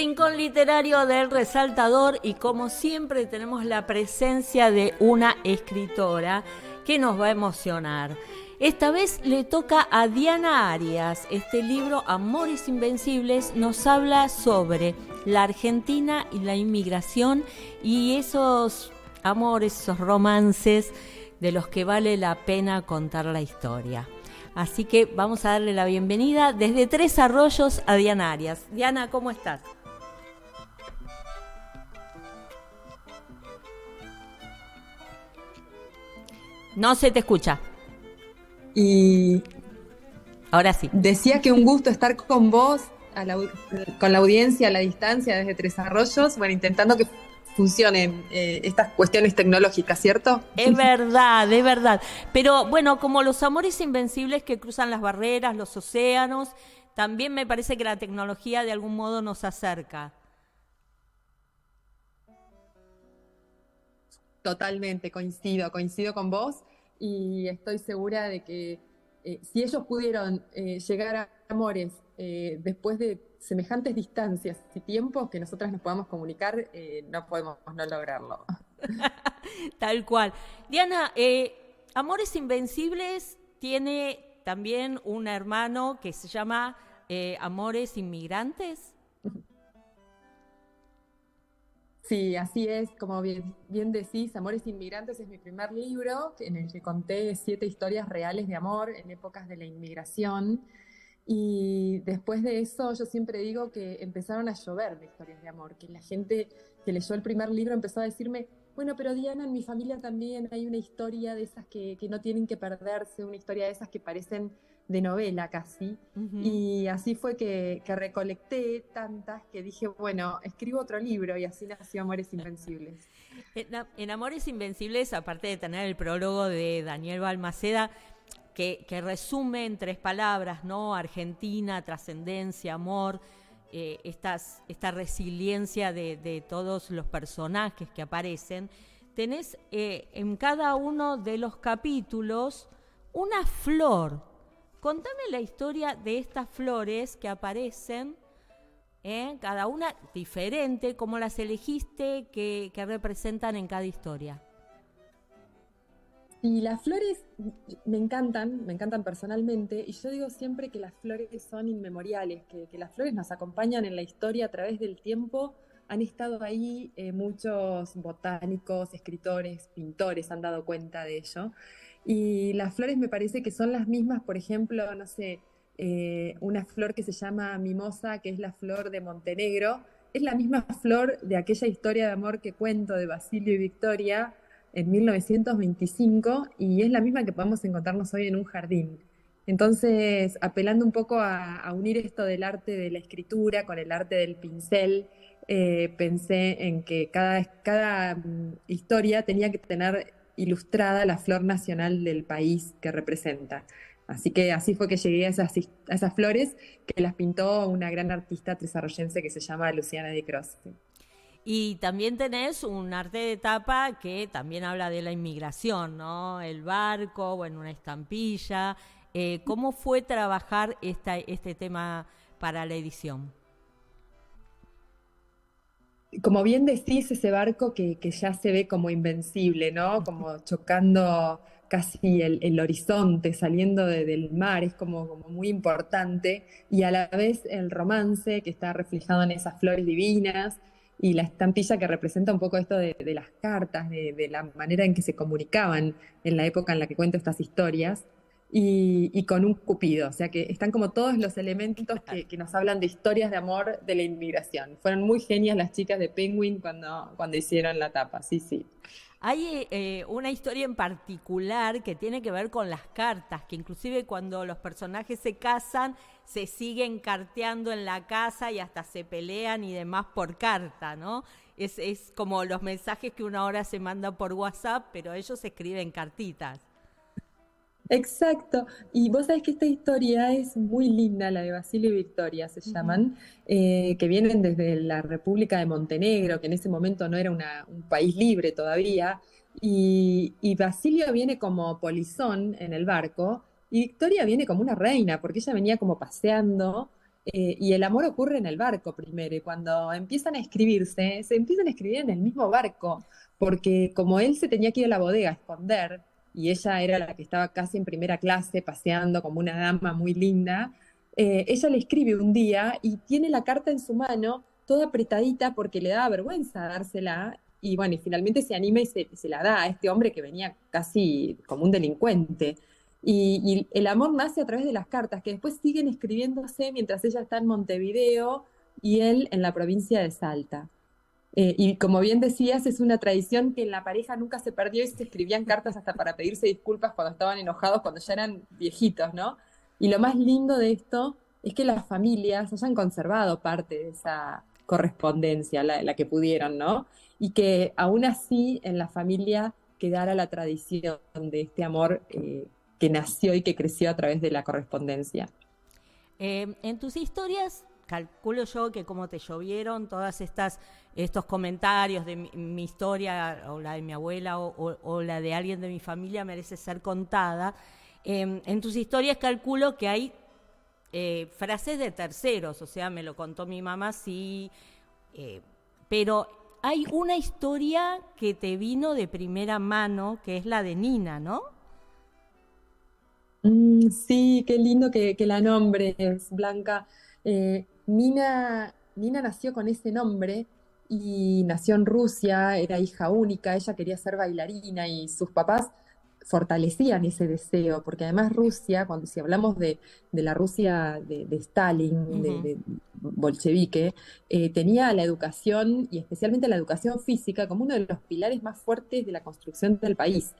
Rincón literario del resaltador y como siempre tenemos la presencia de una escritora que nos va a emocionar. Esta vez le toca a Diana Arias. Este libro, Amores Invencibles, nos habla sobre la Argentina y la inmigración y esos amores, esos romances de los que vale la pena contar la historia. Así que vamos a darle la bienvenida desde Tres Arroyos a Diana Arias. Diana, ¿cómo estás? No se te escucha. Y ahora sí. Decía que un gusto estar con vos, con la audiencia a la distancia desde Tres Arroyos, bueno, intentando que funcionen eh, estas cuestiones tecnológicas, ¿cierto? Es verdad, es verdad. Pero bueno, como los amores invencibles que cruzan las barreras, los océanos, también me parece que la tecnología de algún modo nos acerca. Totalmente, coincido, coincido con vos y estoy segura de que eh, si ellos pudieron eh, llegar a amores después de semejantes distancias y tiempos que nosotras nos podamos comunicar, eh, no podemos no lograrlo. Tal cual. Diana, eh, Amores Invencibles tiene también un hermano que se llama eh, Amores Inmigrantes. Sí, así es, como bien, bien, decís, Amores Inmigrantes es mi primer libro en el que conté siete historias reales de amor en épocas de la inmigración. Y después de eso, yo siempre digo que empezaron a llover de historias de amor, que la gente que leyó el primer libro empezó a decirme, bueno, pero Diana, en mi familia también hay una historia de esas que, que no tienen que perderse, una historia de esas que parecen de novela casi. Y así fue que, que, recolecté tantas que dije, bueno, escribo otro libro y así nació Amores Invencibles. En, Amores Invencibles, aparte de tener el prólogo de Daniel Balmaceda, que, resume en tres palabras, ¿no? Argentina, trascendencia, amor, eh, esta resiliencia de, todos los personajes que aparecen, tenés eh, en cada uno de los capítulos una flor. Contame la historia de estas flores que aparecen, ¿eh? cada una diferente, cómo las elegiste, que representan en cada historia. Y las flores me encantan, me encantan personalmente, y yo digo siempre que las flores son inmemoriales, que, las flores nos acompañan en la historia a través del tiempo. Han estado ahí eh, muchos botánicos, escritores, pintores han dado cuenta de ello. Y las flores me parece que son las mismas, por ejemplo, no sé, eh, una flor que se llama mimosa, que es la flor de Montenegro, es la misma flor de aquella historia de amor que cuento de Basilio y Victoria, en 1925 y es la misma que podemos encontrarnos hoy en un jardín. Entonces, apelando un poco a, unir esto del arte de la escritura con el arte del pincel, eh, pensé en que cada, cada mm, historia tenía que tener ilustrada la flor nacional del país que representa. Así que así fue que llegué a esas, flores que las pintó una gran artista tresarroyense que se llama Luciana de Cross. Y también tenés un arte de tapa que también habla de la inmigración, ¿no? El barco, bueno, una estampilla. Eh, ¿Cómo fue trabajar este tema para la edición? Como bien decís, ese barco que, ya se ve como invencible, ¿no? Como chocando casi el, horizonte, saliendo del mar, es como, como, muy importante. Y a la vez el romance que está reflejado en esas flores divinas, y la estampilla que representa un poco esto de, las cartas, de, la manera en que se comunicaban en la época en la que cuento estas historias, y, con un cupido, o sea que están como todos los elementos que, nos hablan de historias de amor de la inmigración. Fueron muy genias las chicas de Penguin cuando, cuando hicieron la tapa, sí, sí. Hay eh, una historia en particular que tiene que ver con las cartas, que inclusive cuando los personajes se casan, se siguen carteando en la casa y hasta se pelean y demás por carta, ¿no? Es, es como los mensajes que una hora se manda por WhatsApp, pero ellos escriben cartitas. Exacto. Y vos sabés que esta historia es muy linda, la de Basilio y Victoria se llaman, eh, que vienen desde la República de Montenegro, que en ese momento no era un país libre todavía. Y, Basilio viene como polizón en el barco y Victoria viene como una reina, porque ella venía como paseando Eh, y el amor ocurre en el barco primero, y cuando empiezan a escribirse, se empiezan a escribir en el mismo barco, porque como él se tenía que ir a la bodega a esconder, y ella era la que estaba casi en primera clase, paseando como una dama muy linda, eh, ella le escribe un día y tiene la carta en su mano, toda apretadita porque le daba vergüenza dársela, y bueno, y finalmente se anima y se, se la da a este hombre que venía casi como un delincuente. Y, el amor nace a través de las cartas, que después siguen escribiéndose mientras ella está en Montevideo y él en la provincia de Salta. Eh, y como bien decías, es una tradición que en la pareja nunca se perdió y se escribían cartas hasta para pedirse disculpas cuando estaban enojados, cuando ya eran viejitos, ¿no? Y lo más lindo de esto es que las familias hayan conservado parte de esa correspondencia, la, que pudieron, ¿no? Y que aún así en la familia quedara la tradición de este amor eh, que nació y que creció a través de la correspondencia. Eh, en tus historias, calculo yo que como te llovieron todas estas estos comentarios de mi, historia o la de mi abuela o, la de alguien de mi familia merece ser contada. Em, en tus historias calculo que hay eh, frases de terceros, o sea, me lo contó mi mamá, sí, eh, pero hay una historia que te vino de primera mano, que es la de Nina, ¿no? Mm, sí, qué lindo que, la nombres, Blanca. Eh, Nina, Nina nació con ese nombre y nació en Rusia, era hija única, ella quería ser bailarina y sus papás fortalecían ese deseo, porque además Rusia, cuando si hablamos de, la Rusia de, Stalin, de, bolchevique, eh, tenía la educación y especialmente la educación física como uno de los pilares más fuertes de la construcción del país.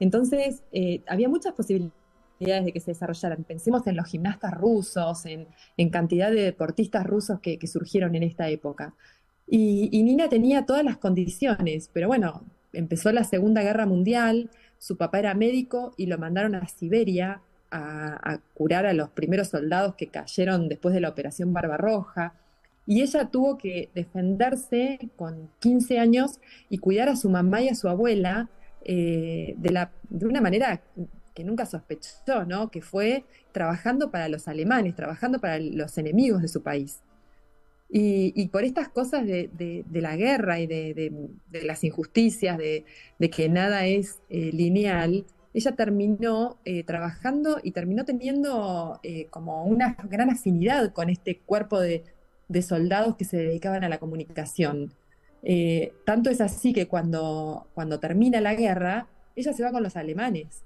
Entonces, eh, había muchas posibilidades de que se desarrollaran. Pensemos en los gimnastas rusos, en, cantidad de deportistas rusos que, surgieron en esta época. Y, Nina tenía todas las condiciones, pero bueno, empezó la Segunda Guerra Mundial, su papá era médico y lo mandaron a Siberia a, a, curar a los primeros soldados que cayeron después de la Operación Barbarroja. Y ella tuvo que defenderse con 15 años y cuidar a su mamá y a su abuela eh, de, la, de una manera que nunca sospechó, ¿no? Que fue trabajando para los alemanes, trabajando para los enemigos de su país. Y, por estas cosas de, la guerra y de, las injusticias, de, que nada es eh, lineal, ella terminó eh, trabajando y terminó teniendo eh, como una gran afinidad con este cuerpo de, soldados que se dedicaban a la comunicación. tanto es así que cuando, cuando termina la guerra, ella se va con los alemanes.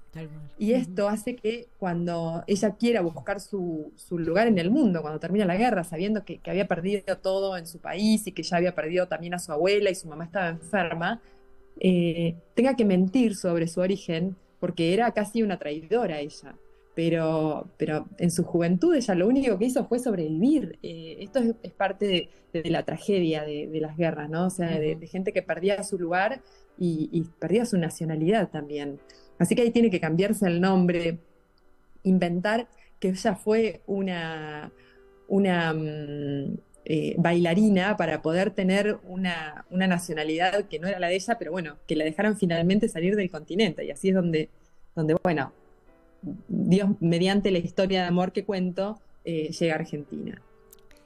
Y esto hace que cuando ella quiera buscar su, lugar en el mundo, cuando termina la guerra, sabiendo que, había perdido todo en su país y que ya había perdido también a su abuela y su mamá estaba enferma, eh, tenga que mentir sobre su origen, porque era casi una traidora ella. Pero, pero en su juventud ella lo único que hizo fue sobrevivir. Eh, esto es, parte de, la tragedia de, las guerras, ¿no? O sea, de, gente que perdía su lugar y, perdía su nacionalidad también. Así que ahí tiene que cambiarse el nombre, inventar que ella fue una, una mm, eh, bailarina para poder tener una, nacionalidad que no era la de ella, pero bueno, que la dejaron finalmente salir del continente. Y así es donde, donde bueno, Dios, mediante la historia de amor que cuento, eh, llega a Argentina.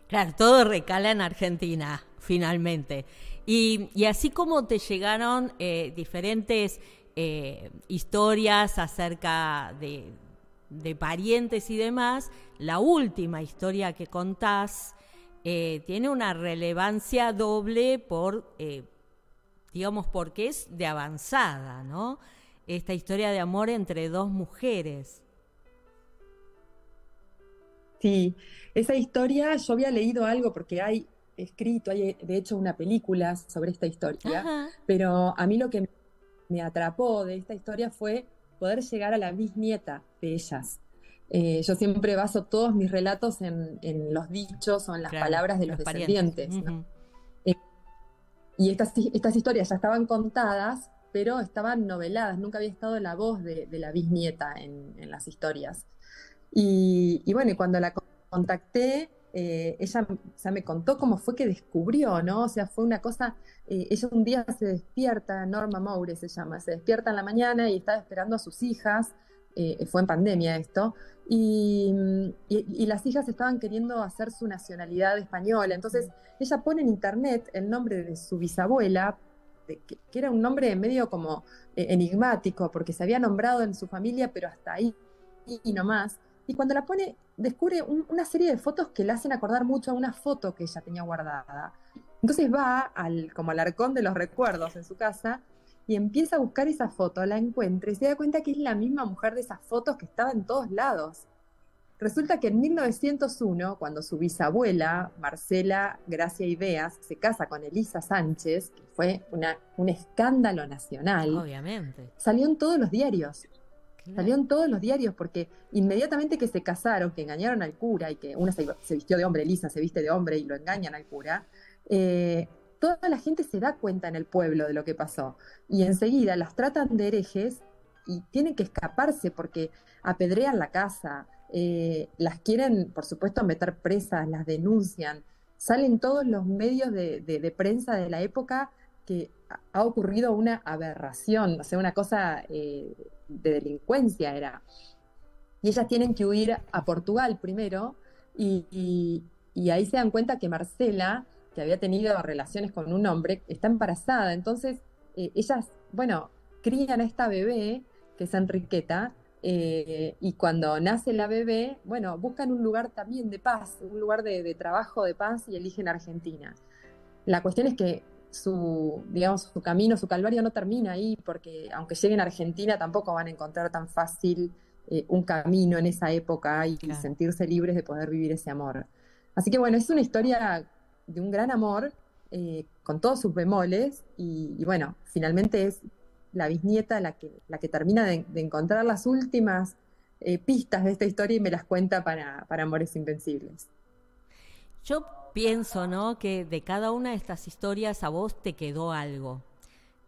Claro, todo recala en Argentina, finalmente. Y, así como te llegaron eh, diferentes eh, historias acerca de, parientes y demás, la última historia que contás tiene una relevancia doble por, digamos, porque es de avanzada, ¿no? Esta historia de amor entre dos mujeres. Sí, esa historia yo había leído algo porque hay escrito, hay de hecho una película sobre esta historia, pero a mí lo que me atrapó de esta historia fue poder llegar a la bisnieta de ellas. Eh, yo siempre baso todos mis relatos en, los dichos o en las palabras de los, descendientes. Eh, y estas, estas historias ya estaban contadas, pero estaban noveladas, nunca había estado la voz de, la bisnieta en, las historias. Y, y bueno, cuando la contacté, eh, ella me contó cómo fue que descubrió, ¿no? O sea, fue una cosa, eh, ella un día se despierta, Norma Moure se llama, se despierta en la mañana y estaba esperando a sus hijas eh, fue en pandemia esto, y, las hijas estaban queriendo hacer su nacionalidad española. Entonces ella pone en internet el nombre de su bisabuela, que, era un nombre medio como eh, enigmático, porque se había nombrado en su familia, pero hasta ahí y no más. Y cuando la pone, descubre una serie de fotos que le hacen acordar mucho a una foto que ella tenía guardada. Entonces va al, como al arcón de los recuerdos en su casa y empieza a buscar esa foto, la encuentra y se da cuenta que es la misma mujer de esas fotos que estaba en todos lados. Resulta que en 1901, cuando su bisabuela, Marcela Gracia Ideas, se casa con Elisa Sánchez, que fue una, un escándalo nacional, Obviamente. salió en todos los diarios. Salió en todos los diarios porque inmediatamente que se casaron, que engañaron al cura y que una se, vistió de hombre, Elisa se viste de hombre y lo engañan al cura, eh, toda la gente se da cuenta en el pueblo de lo que pasó. Y enseguida las tratan de herejes y tienen que escaparse porque apedrean la casa, eh, las quieren, por supuesto, meter presas, las denuncian. Salen todos los medios de, prensa de la época que ha ocurrido una aberración, o sea, una cosa eh, de delincuencia era. Y ellas tienen que huir a Portugal primero y, ahí se dan cuenta que Marcela, que había tenido relaciones con un hombre, está embarazada. Entonces, eh, ellas, bueno, crían a esta bebé, que es Enriqueta, eh, y cuando nace la bebé, bueno, buscan un lugar también de paz, un lugar de, trabajo de paz y eligen Argentina. La cuestión es que su, digamos, su camino, su calvario no termina ahí, porque aunque lleguen a Argentina tampoco van a encontrar tan fácil eh, un camino en esa época y sentirse libres de poder vivir ese amor. Así que bueno, es una historia de un gran amor, eh, con todos sus bemoles, y, bueno, finalmente es la bisnieta la que, la que termina de, encontrar las últimas eh, pistas de esta historia y me las cuenta para, para Amores Invencibles. Yo pienso, ¿no? Que de cada una de estas historias a vos te quedó algo.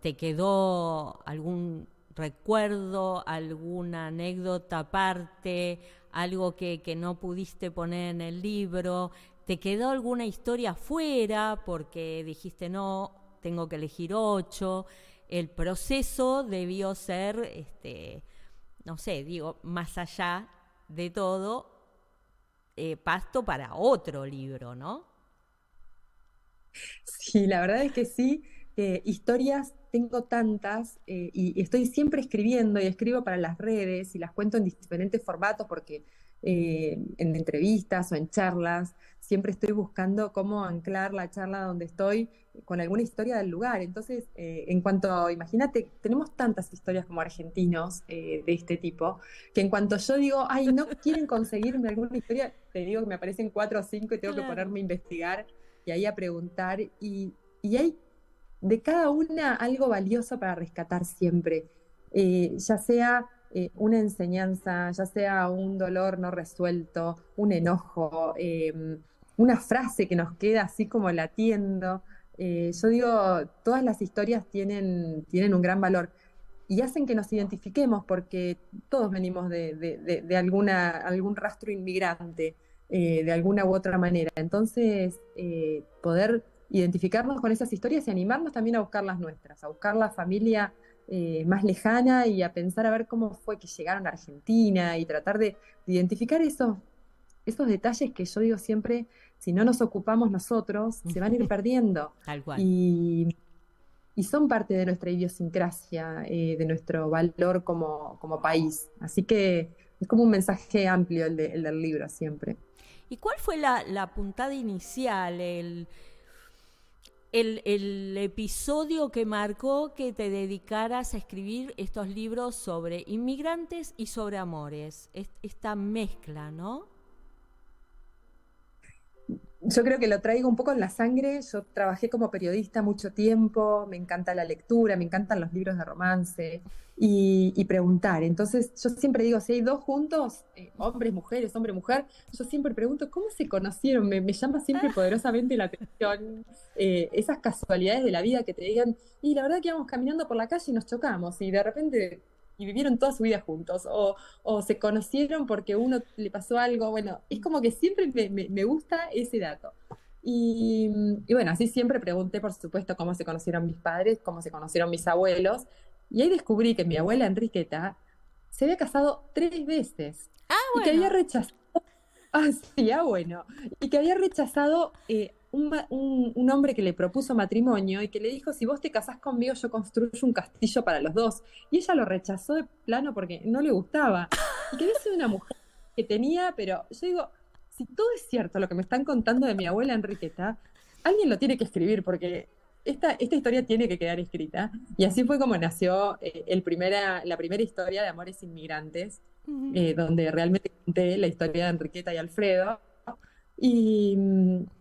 Te quedó algún recuerdo, alguna anécdota aparte, algo que, que no pudiste poner en el libro. ¿Te quedó alguna historia fuera porque dijiste no, tengo que elegir ocho? El proceso debió ser, este, no sé, digo, más allá de todo, eh, pasto para otro libro, ¿no? Sí, la verdad es que sí. Historias tengo tantas eh, y, estoy siempre escribiendo y escribo para las redes y las cuento en diferentes formatos porque en entrevistas o en charlas siempre estoy buscando cómo anclar la charla donde estoy con alguna historia del lugar. Entonces, eh, en cuanto, imagínate, tenemos tantas historias como argentinos eh, de este tipo, que en cuanto yo digo, ay, no quieren conseguirme alguna historia, te digo que me aparecen cuatro o cinco y tengo que ponerme a investigar y ahí a preguntar. Y, hay de cada una algo valioso para rescatar siempre, eh, ya sea una enseñanza, ya sea un dolor no resuelto, un enojo, una frase que nos queda así como latiendo. Eh, yo digo, todas las historias tienen, tienen un gran valor y hacen que nos identifiquemos porque todos venimos de, alguna, algún rastro inmigrante, eh, de alguna u otra manera. Entonces, eh, poder identificarnos con esas historias y animarnos también a buscar las nuestras, a buscar la familia más lejana y a pensar a ver cómo fue que llegaron a Argentina y tratar de, identificar esos, esos detalles que yo digo siempre si no nos ocupamos nosotros, se van a ir perdiendo. Tal cual. Y, son parte de nuestra idiosincrasia, eh, de nuestro valor como, país. Así que es como un mensaje amplio el, del libro siempre. ¿Y cuál fue la, puntada inicial, el, el, episodio que marcó que te dedicaras a escribir estos libros sobre inmigrantes y sobre amores? esta mezcla, ¿no? yo creo que lo traigo un poco en la sangre. Yo trabajé como periodista mucho tiempo, me encanta la lectura, me encantan los libros de romance y, preguntar. Entonces, yo siempre digo, si hay dos juntos, eh, hombres, mujeres, hombre, mujer, yo siempre pregunto, ¿cómo se conocieron? Me, llama siempre ah. poderosamente la atención eh, esas casualidades de la vida que te digan, y la verdad que íbamos caminando por la calle y nos chocamos y de repente y vivieron toda su vida juntos, o, o, se conocieron porque uno le pasó algo, bueno, es como que siempre me, me, gusta ese dato. Y, y, bueno, así siempre pregunté, por supuesto, cómo se conocieron mis padres, cómo se conocieron mis abuelos, y ahí descubrí que mi abuela Enriqueta se había casado tres veces. Ah, Y que había rechazado. Ah, sí, ah, bueno. Y que había rechazado eh, un, un, un, hombre que le propuso matrimonio y que le dijo: Si vos te casás conmigo, yo construyo un castillo para los dos. Y ella lo rechazó de plano porque no le gustaba. Y que había sido una mujer que tenía, pero yo digo: Si todo es cierto lo que me están contando de mi abuela Enriqueta, alguien lo tiene que escribir porque esta, esta, historia tiene que quedar escrita. Y así fue como nació eh, el primera, la primera historia de Amores Inmigrantes, uh -huh. eh, donde realmente conté la historia de Enriqueta y Alfredo. Y,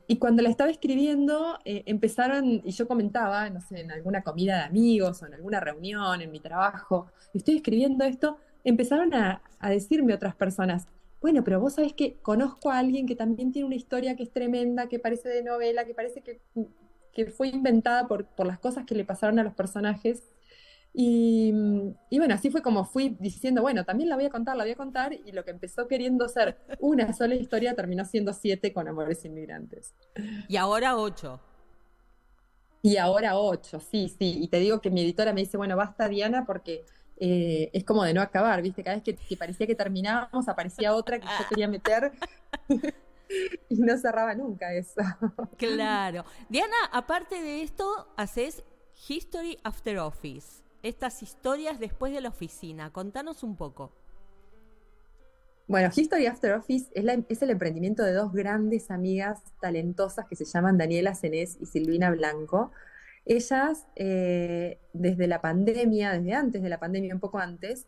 y cuando la estaba escribiendo, eh, empezaron, y yo comentaba, no sé, en alguna comida de amigos o en alguna reunión, en mi trabajo, estoy escribiendo esto, empezaron a, a decirme otras personas, bueno, pero vos sabés que conozco a alguien que también tiene una historia que es tremenda, que parece de novela, que parece que que fue inventada por, por, las cosas que le pasaron a los personajes. Y, y, bueno, así fue como fui diciendo, bueno, también la voy a contar, la voy a contar, y lo que empezó queriendo ser una sola historia terminó siendo siete con Amores Inmigrantes. Y ahora ocho. Y ahora ocho, sí, sí. Y te digo que mi editora me dice, bueno, basta Diana, porque eh, es como de no acabar, ¿viste? Cada vez que, que parecía que terminábamos, aparecía otra que yo quería meter. y no cerraba nunca eso. Claro. Diana, aparte de esto, haces History After Office, estas historias después de la oficina. Contanos un poco. Bueno, History After Office es, la, es, el emprendimiento de dos grandes amigas talentosas que se llaman Daniela Cenés y Silvina Blanco. Ellas, eh, desde la pandemia, desde antes de la pandemia, un poco antes,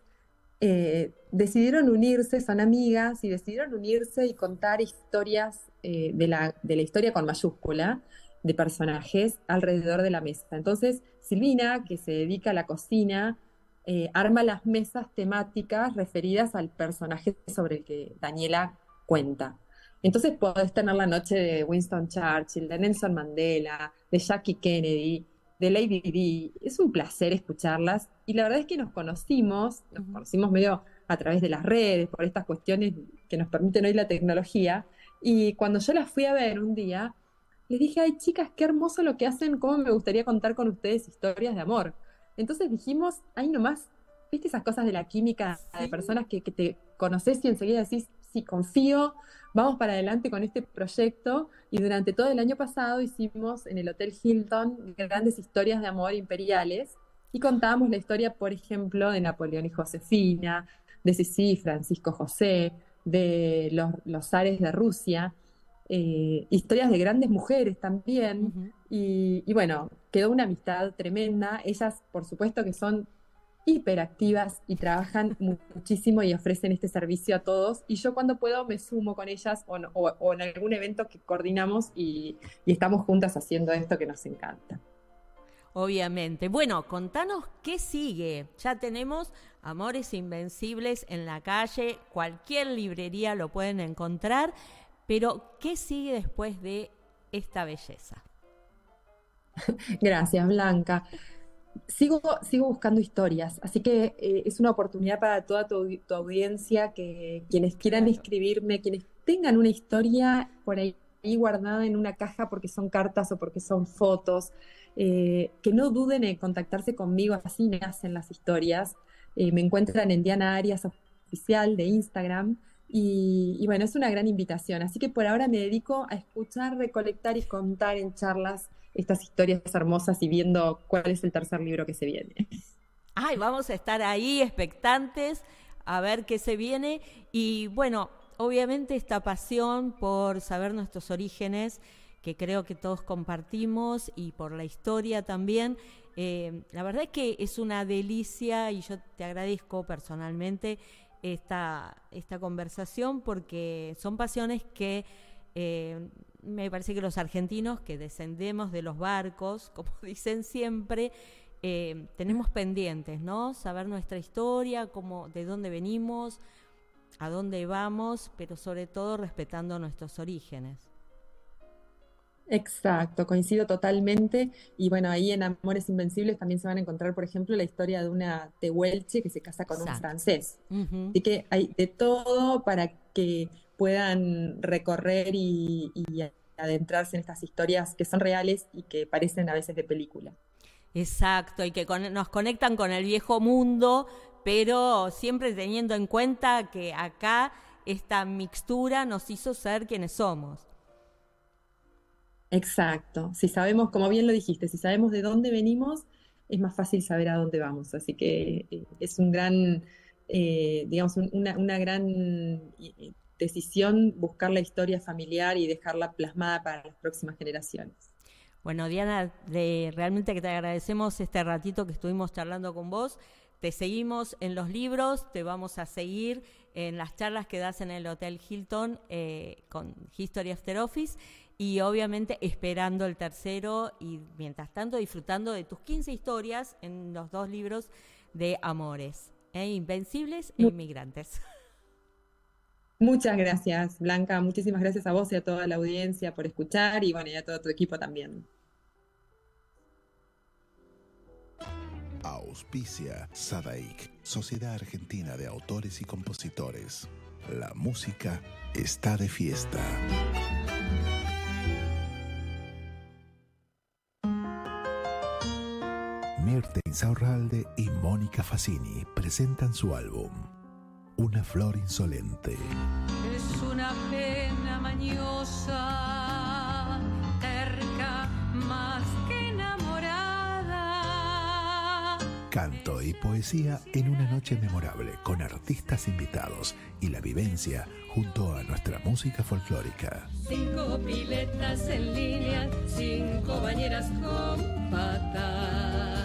eh, decidieron unirse, son amigas, y decidieron unirse y contar historias eh, de, la, de, la, historia con mayúscula, de personajes alrededor de la mesa. Entonces, Silvina, que se dedica a la cocina, eh, arma las mesas temáticas referidas al personaje sobre el que Daniela cuenta. Entonces podés tener la noche de Winston Churchill, de Nelson Mandela, de Jackie Kennedy, de Lady Di. Es un placer escucharlas y la verdad es que nos conocimos, nos conocimos medio a través de las redes, por estas cuestiones que nos permiten hoy la tecnología. Y cuando yo las fui a ver un día, les dije, ay chicas, qué hermoso lo que hacen, cómo me gustaría contar con ustedes historias de amor. Entonces dijimos, ahí nomás, viste esas cosas de la química, sí. de personas que, que, te conoces y enseguida decís, sí, confío, vamos para adelante con este proyecto. Y durante todo el año pasado hicimos en el Hotel Hilton grandes historias de amor imperiales y contábamos la historia, por ejemplo, de Napoleón y Josefina, de Sisi y Francisco José, de los, los zares de Rusia, eh, historias de grandes mujeres también. Uh -huh. y, y, bueno, quedó una amistad tremenda. Ellas, por supuesto, que son hiperactivas y trabajan muchísimo y ofrecen este servicio a todos. Y yo cuando puedo me sumo con ellas o, o, o en algún evento que coordinamos y, y estamos juntas haciendo esto que nos encanta. Obviamente. Bueno, contanos qué sigue. Ya tenemos Amores Invencibles en la calle, cualquier librería lo pueden encontrar, pero ¿qué sigue después de esta belleza? Gracias, Blanca. Sigo, sigo buscando historias, así que eh, es una oportunidad para toda tu, tu audiencia, que quienes quieran claro. escribirme, quienes tengan una historia por ahí guardada en una caja porque son cartas o porque son fotos, eh, que no duden en contactarse conmigo, así nacen las historias. Eh, me encuentran en Diana Arias Oficial de Instagram. Y, y, bueno, es una gran invitación. Así que por ahora me dedico a escuchar, recolectar y contar en charlas estas historias hermosas y viendo cuál es el tercer libro que se viene. Ay, vamos a estar ahí expectantes a ver qué se viene. Y bueno, obviamente esta pasión por saber nuestros orígenes que creo que todos compartimos y por la historia también. Eh, la verdad es que es una delicia y yo te agradezco personalmente esta, esta conversación porque son pasiones que eh, me parece que los argentinos que descendemos de los barcos, como dicen siempre, eh, tenemos pendientes, ¿no? Saber nuestra historia, cómo, de dónde venimos, a dónde vamos, pero sobre todo respetando nuestros orígenes. Exacto, coincido totalmente. Y bueno, ahí en Amores Invencibles también se van a encontrar, por ejemplo, la historia de una tehuelche que se casa con Exacto. un francés. Uh -huh. Así que hay de todo para que puedan recorrer y, y adentrarse en estas historias que son reales y que parecen a veces de película. Exacto, y que con, nos conectan con el viejo mundo, pero siempre teniendo en cuenta que acá esta mixtura nos hizo ser quienes somos. Exacto. Si sabemos, como bien lo dijiste, si sabemos de dónde venimos, es más fácil saber a dónde vamos. Así que eh, es un gran, eh, digamos, una, una, gran eh, decisión buscar la historia familiar y dejarla plasmada para las próximas generaciones. Bueno, Diana, de, realmente que te agradecemos este ratito que estuvimos charlando con vos. Te seguimos en los libros, te vamos a seguir en las charlas que das en el Hotel Hilton eh, con History After Office y obviamente esperando el tercero y mientras tanto disfrutando de tus 15 historias en los dos libros de amores, ¿eh? Invencibles e Inmigrantes. Muchas gracias, Blanca. Muchísimas gracias a vos y a toda la audiencia por escuchar y bueno, y a todo tu equipo también. Auspicia Sadaik, Sociedad Argentina de Autores y Compositores. La música está de fiesta. Mirte Insaurralde y Mónica Facini presentan su álbum Una flor insolente. Es una pena mañosa, terca, más que enamorada. Canto y poesía en una noche memorable con artistas invitados y la vivencia junto a nuestra música folclórica. Cinco piletas en línea, cinco bañeras con patas.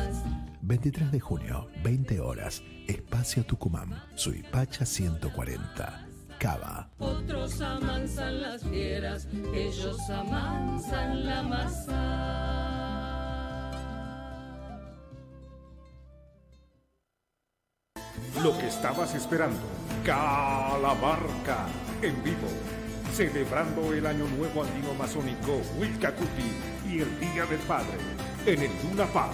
23 de junio, 20 horas, Espacio Tucumán, Suipacha 140. Cava. Otros amansan las fieras, ellos amansan la masa. Lo que estabas esperando, Calamarca, en vivo, celebrando el Año Nuevo Andino Masónico Wilcacuti y el Día del Padre, en el Luna Park.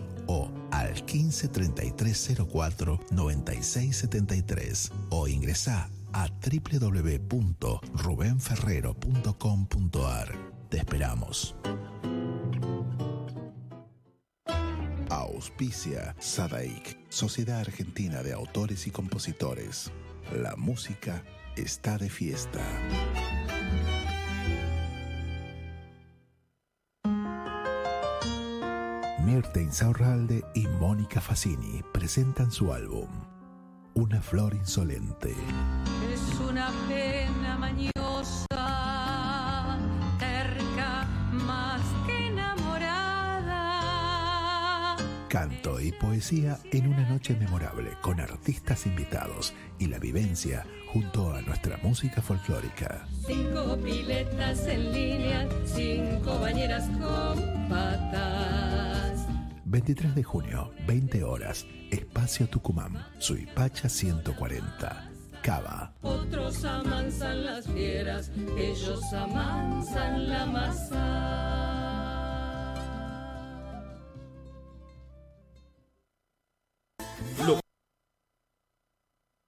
o al 15 33 04 96 73 o ingresa a www.rubenferrero.com.ar. Te esperamos. Auspicia Sadaik, Sociedad Argentina de Autores y Compositores. La música está de fiesta. Mirta Insaurralde y Mónica Facini presentan su álbum Una flor insolente. Es una pena mañosa, terca, más que enamorada. Canto y poesía en una noche memorable con artistas invitados y la vivencia junto a nuestra música folclórica. Cinco piletas en línea, cinco bañeras con patas. 23 de junio, 20 horas, Espacio Tucumán, Suipacha 140, Cava. Otros amansan las fieras, ellos amansan la masa. Lo